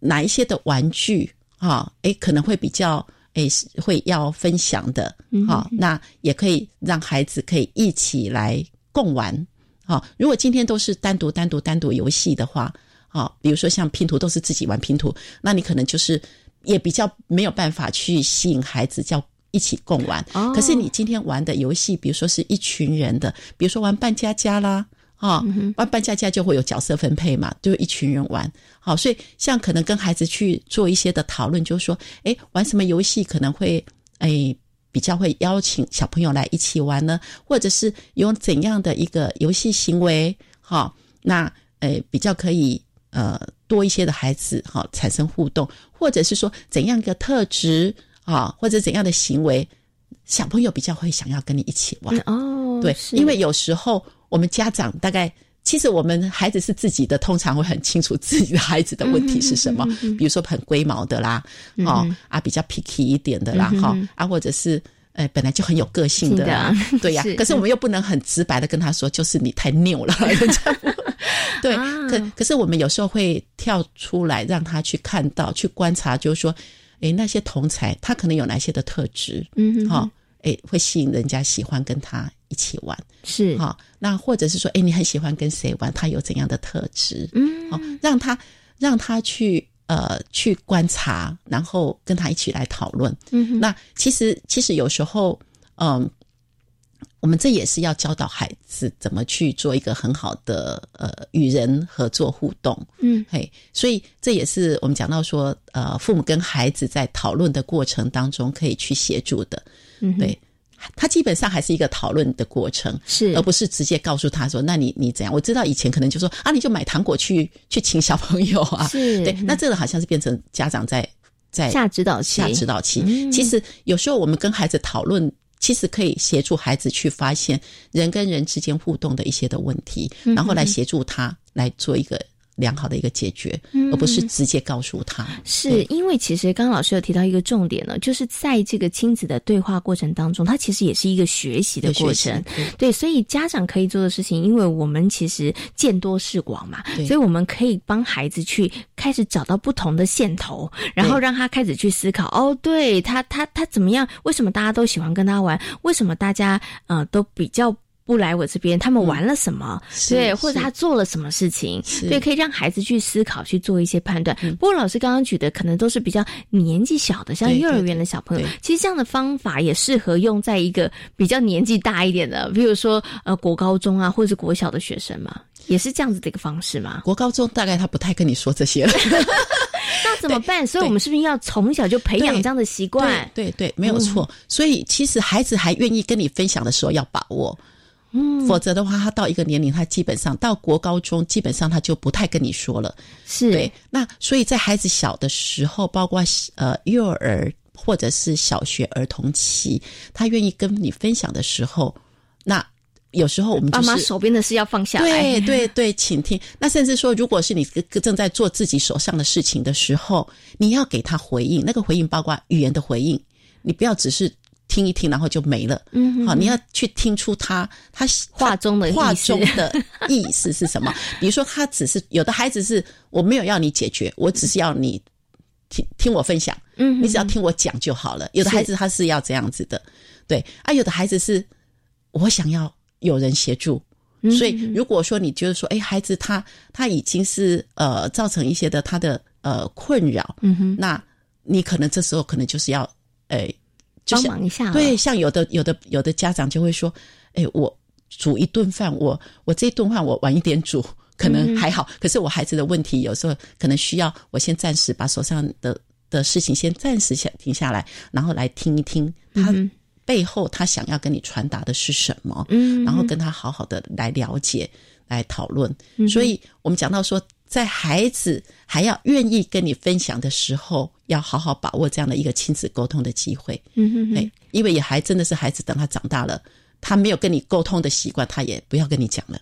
哪一些的玩具啊，哎，可能会比较哎会要分享的，好，那也可以让孩子可以一起来共玩，好，如果今天都是单独单独单独游戏的话，好，比如说像拼图都是自己玩拼图，那你可能就是。也比较没有办法去吸引孩子叫一起共玩。可是你今天玩的游戏，比如说是一群人的，比如说玩扮家家啦，啊，玩扮家家就会有角色分配嘛，就一群人玩。好，所以像可能跟孩子去做一些的讨论，就是说，哎，玩什么游戏可能会哎比较会邀请小朋友来一起玩呢？或者是有怎样的一个游戏行为？好，那诶比较可以。呃，多一些的孩子哈，产生互动，或者是说怎样一个特质啊，或者怎样的行为，小朋友比较会想要跟你一起玩哦。对，因为有时候我们家长大概，其实我们孩子是自己的，通常会很清楚自己的孩子的问题是什么。比如说很龟毛的啦，哦啊，比较 picky 一点的啦，哈啊，或者是呃本来就很有个性的，对呀。可是我们又不能很直白的跟他说，就是你太拗了，人家。对，可可是我们有时候会跳出来，让他去看到、去观察，就是说，哎，那些同才他可能有哪些的特质，嗯，好，哎，会吸引人家喜欢跟他一起玩，是，好，那或者是说，哎，你很喜欢跟谁玩，他有怎样的特质，嗯，好，让他让他去呃去观察，然后跟他一起来讨论，嗯，那其实其实有时候，嗯。我们这也是要教导孩子怎么去做一个很好的呃与人合作互动，嗯，嘿，所以这也是我们讲到说，呃，父母跟孩子在讨论的过程当中可以去协助的，嗯，对，他基本上还是一个讨论的过程，是，而不是直接告诉他说，那你你怎样？我知道以前可能就说啊，你就买糖果去 去请小朋友啊，是。对，那这个好像是变成家长在在下指导期，下指导期。其实有时候我们跟孩子讨论。其实可以协助孩子去发现人跟人之间互动的一些的问题，然后来协助他来做一个良好的一个解决，嗯而不是直接告诉他。是因为其实刚刚老师有提到一个重点呢，就是在这个亲子的对话过程当中，它其实也是一个学习的过程。对对，所以家长可以做的事情，因为我们其实见多识广嘛，所以我们可以帮孩子去开始找到不同的线头，然后让他开始去思考。哦，对他他他怎么样？为什么大家都喜欢跟他玩？为什么大家呃都比较？不来我这边，他们玩了什么？是对，或者他做了什么事情？是对，可以让孩子去思考，去做一些判断。不过老师刚刚举的可能都是比较年纪小的，像幼儿园的小朋友。其实这样的方法也适合用在一个比较年纪大一点的，比如说呃国高中啊，或者是国小的学生嘛，也是这样子的一个方式嘛。国高中大概他不太跟你说这些了。那怎么办？所以我们是不是要从小就培养这样的习惯？对对对，没有错。所以其实孩子还愿意跟你分享的时候，要把握。嗯，否则的话，他到一个年龄，他基本上到国高中，基本上他就不太跟你说了。是对。那所以在孩子小的时候，包括呃幼儿或者是小学儿童期，他愿意跟你分享的时候，那有时候我们就是爸妈手边的事要放下来。对对对，请听。那甚至说，如果是你正在做自己手上的事情的时候，你要给他回应，那个回应包括语言的回应，你不要只是。听一听，然后就没了。嗯，好，你要去听出他他话中的话中的意思是什么？比如说，他只是有的孩子是我没有要你解决，我只是要你听听我分享。嗯，你只要听我讲就好了。有的孩子他是要这样子的，对啊，有的孩子是我想要有人协助。所以，如果说你觉得说，哎，孩子他他已经是呃造成一些的他的呃困扰，嗯哼，那你可能这时候可能就是要，哎。帮忙一下，对，像有的有的有的家长就会说，哎，我煮一顿饭，我我这顿饭我晚一点煮，可能还好，嗯、可是我孩子的问题有时候可能需要我先暂时把手上的的事情先暂时下停下来，然后来听一听他背后他想要跟你传达的是什么，嗯，然后跟他好好的来了解、来讨论。嗯、所以我们讲到说。在孩子还要愿意跟你分享的时候，要好好把握这样的一个亲子沟通的机会。嗯哼,哼，哎，因为也还真的是孩子，等他长大了，他没有跟你沟通的习惯，他也不要跟你讲了。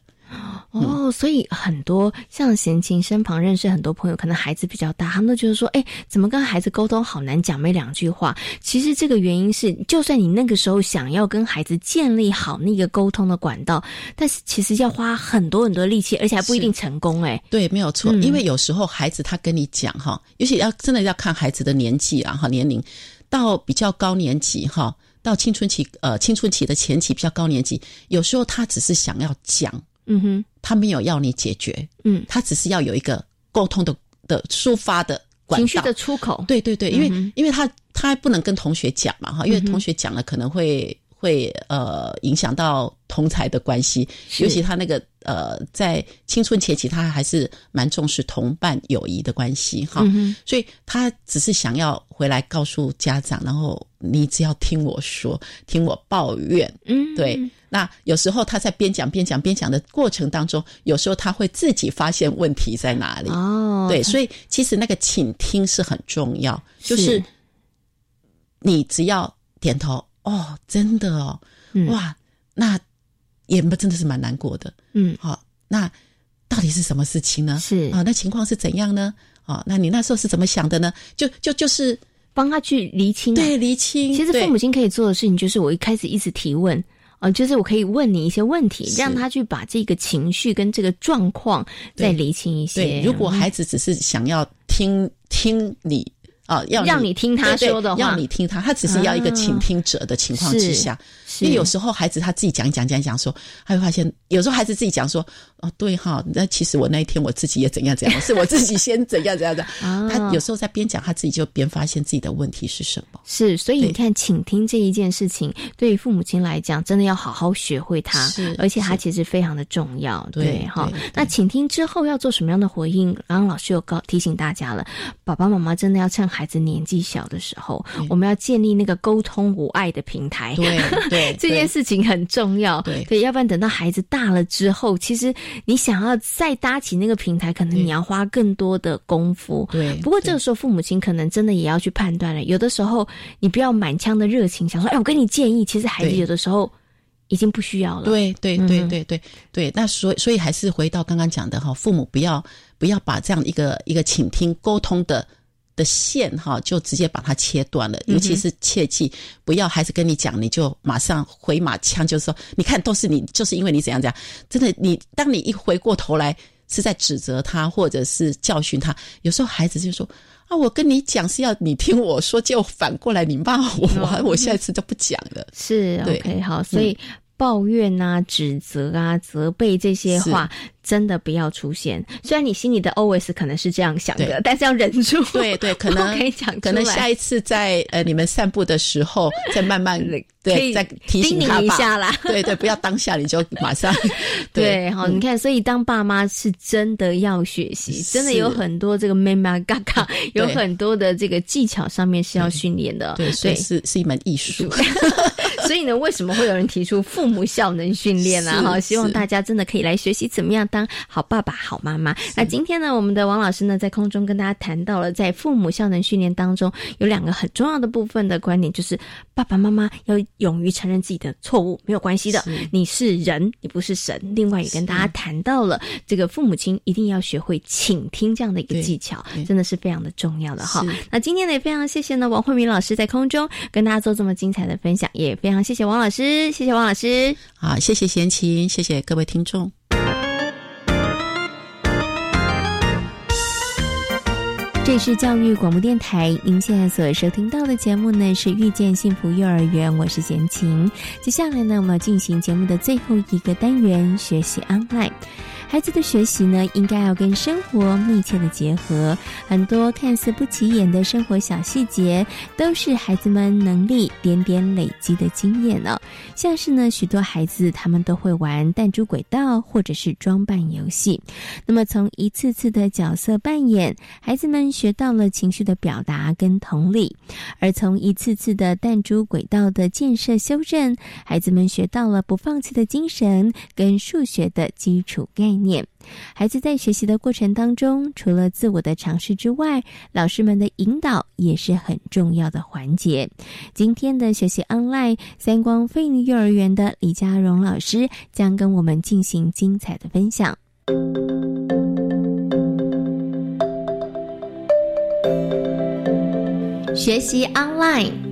哦，所以很多像贤琴身旁认识很多朋友，可能孩子比较大，他们都觉得说，哎，怎么跟孩子沟通好难讲，没两句话。其实这个原因是，就算你那个时候想要跟孩子建立好那个沟通的管道，但是其实要花很多很多力气，而且还不一定成功。哎，对，没有错，嗯因为有时候孩子他跟你讲哈，尤其要真的要看孩子的年纪啊哈，年龄到比较高年级哈，到青春期呃青春期的前期比较高年级，有时候他只是想要讲。嗯哼，他没有要你解决，嗯，他只是要有一个沟通的的抒发的管道，情绪的出口。对对对，因为、嗯、因为他他不能跟同学讲嘛哈，因为同学讲了可能会、嗯、会呃影响到同才的关系，尤其他那个呃在青春前期，他还是蛮重视同伴友谊的关系哈，嗯、所以他只是想要回来告诉家长，然后你只要听我说，听我抱怨，嗯，对。那有时候他在边讲边讲边讲的过程当中，有时候他会自己发现问题在哪里。哦，对，所以其实那个倾听是很重要，就是你只要点头，哦，真的哦，嗯、哇，那也真的是蛮难过的。嗯，好、哦，那到底是什么事情呢？是啊、哦，那情况是怎样呢？啊、哦，那你那时候是怎么想的呢？就就就是帮他去厘清、啊，对，厘清。其实父母亲可以做的事情，就是我一开始一直提问。呃，就是我可以问你一些问题，让他去把这个情绪跟这个状况再理清一些。对，如果孩子只是想要听听你啊，要让你听他说的话，要你听他，他只是要一个倾听者的情况之下。因为有时候孩子他自己讲一讲讲讲说，他会发现有时候孩子自己讲说，哦对哈，那其实我那一天我自己也怎样怎样，是我自己先怎样怎样的。啊、他有时候在边讲，他自己就边发现自己的问题是什么。是，所以你看，倾听这一件事情，对于父母亲来讲，真的要好好学会它，而且它其实非常的重要。对哈，那倾听之后要做什么样的回应？刚刚老师有告提醒大家了，爸爸妈妈真的要趁孩子年纪小的时候，我们要建立那个沟通无碍的平台。对 对。这件事情很重要，对对，要不然等到孩子大了之后，其实你想要再搭起那个平台，可能你要花更多的功夫。对，不过这个时候父母亲可能真的也要去判断了，有的时候你不要满腔的热情，想说，哎，我跟你建议，其实孩子有的时候已经不需要了。对对对对对对，那所以所以还是回到刚刚讲的哈，父母不要不要把这样一个一个倾听沟通的。的线哈，就直接把它切断了。尤其是切记不要孩子跟你讲，你就马上回马枪，就是说，你看都是你，就是因为你怎样怎样。真的，你当你一回过头来是在指责他，或者是教训他，有时候孩子就说啊，我跟你讲是要你听我说，就反过来你骂我，我下一次就不讲了。是 OK 好，所以抱怨啊、指责啊、责备这些话。真的不要出现。虽然你心里的 always 可能是这样想的，但是要忍住。对对，可能可以讲可能下一次在呃你们散步的时候，再慢慢对再提醒他一下啦。对对，不要当下你就马上。对，好，你看，所以当爸妈是真的要学习，真的有很多这个妹妹嘎嘎，有很多的这个技巧上面是要训练的。对，所以是是一门艺术。所以呢，为什么会有人提出父母效能训练呢？哈，希望大家真的可以来学习怎么样当好爸爸、好妈妈。那今天呢，我们的王老师呢，在空中跟大家谈到了，在父母效能训练当中，有两个很重要的部分的观点，就是爸爸妈妈要勇于承认自己的错误，没有关系的，你是人，你不是神。另外，也跟大家谈到了这个父母亲一定要学会倾听这样的一个技巧，真的是非常的重要的哈。那今天呢，也非常谢谢呢，王慧敏老师在空中跟大家做这么精彩的分享，也非常谢谢王老师，谢谢王老师，好，谢谢贤琴，谢谢各位听众。这是教育广播电台，您现在所收听到的节目呢是遇见幸福幼儿园，我是贤琴。接下来呢，我们要进行节目的最后一个单元——学习 online。孩子的学习呢，应该要跟生活密切的结合。很多看似不起眼的生活小细节，都是孩子们能力点点累积的经验呢。像是呢，许多孩子他们都会玩弹珠轨道或者是装扮游戏。那么从一次次的角色扮演，孩子们学到了情绪的表达跟同理；而从一次次的弹珠轨道的建设修正，孩子们学到了不放弃的精神跟数学的基础概念。念，孩子在学习的过程当中，除了自我的尝试之外，老师们的引导也是很重要的环节。今天的学习 online 三光飞鹰幼儿园的李佳荣老师将跟我们进行精彩的分享。学习 online。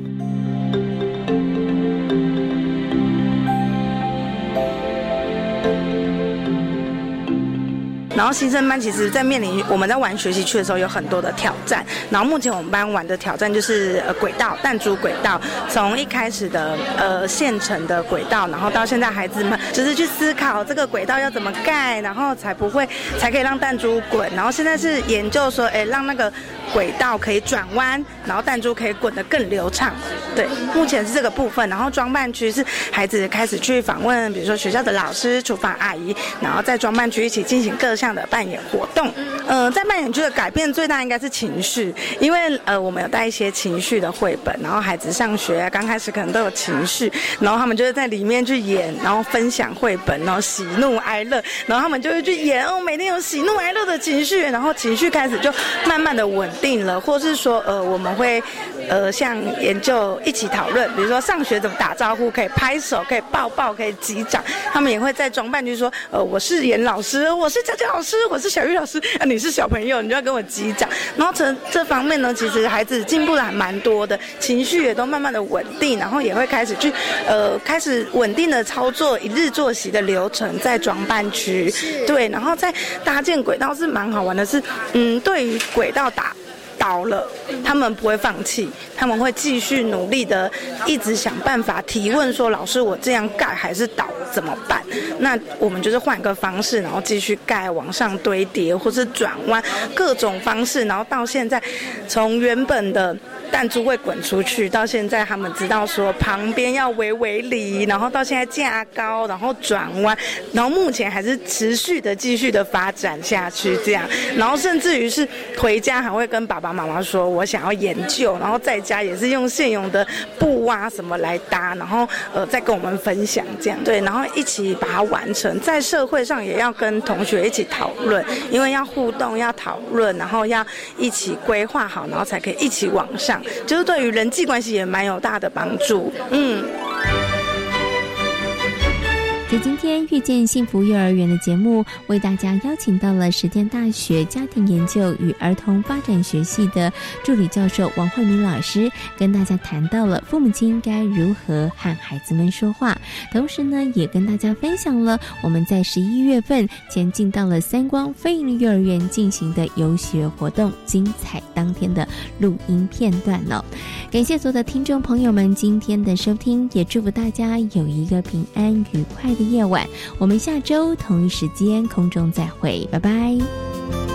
然后新生班其实，在面临我们在玩学习区的时候，有很多的挑战。然后目前我们班玩的挑战就是呃轨道弹珠轨道，从一开始的呃现成的轨道，然后到现在孩子们就是去思考这个轨道要怎么盖，然后才不会才可以让弹珠滚。然后现在是研究说，哎，让那个轨道可以转弯，然后弹珠可以滚得更流畅。对，目前是这个部分。然后装扮区是孩子开始去访问，比如说学校的老师、厨房阿姨，然后在装扮区一起进行各项。这样的扮演活动，呃，在扮演剧的改变最大应该是情绪，因为呃，我们有带一些情绪的绘本，然后孩子上学刚开始可能都有情绪，然后他们就会在里面去演，然后分享绘本，然后喜怒哀乐，然后他们就会去演哦，每天有喜怒哀乐的情绪，然后情绪开始就慢慢的稳定了，或是说呃，我们会呃像研究一起讨论，比如说上学怎么打招呼，可以拍手，可以抱抱，可以击掌，他们也会在装扮，就是说呃，我是演老师，我是家教。老师，我是小玉老师 啊，你是小朋友，你就要跟我击掌。然后这这方面呢，其实孩子进步的还蛮多的，情绪也都慢慢的稳定，然后也会开始去呃开始稳定的操作一日作息的流程，在装扮区，对，然后在搭建轨道是蛮好玩的，是嗯，对于轨道打。倒了，他们不会放弃，他们会继续努力的，一直想办法提问说：“老师，我这样盖还是倒怎么办？”那我们就是换个方式，然后继续盖，往上堆叠，或是转弯，各种方式，然后到现在，从原本的。弹珠会滚出去，到现在他们知道说旁边要围围里，然后到现在架高，然后转弯，然后目前还是持续的继续的发展下去这样，然后甚至于是回家还会跟爸爸妈妈说，我想要研究，然后在家也是用现有的布啊什么来搭，然后呃再跟我们分享这样，对，然后一起把它完成，在社会上也要跟同学一起讨论，因为要互动要讨论，然后要一起规划好，然后才可以一起往上。就是对于人际关系也蛮有大的帮助，嗯。在今天遇见幸福幼儿园的节目，为大家邀请到了实践大学家庭研究与儿童发展学系的助理教授王慧明老师，跟大家谈到了父母亲该如何和孩子们说话，同时呢，也跟大家分享了我们在十一月份前进到了三光非营利幼儿园进行的游学活动精彩当天的录音片段哦。感谢所有的听众朋友们今天的收听，也祝福大家有一个平安愉快的夜晚。我们下周同一时间空中再会，拜拜。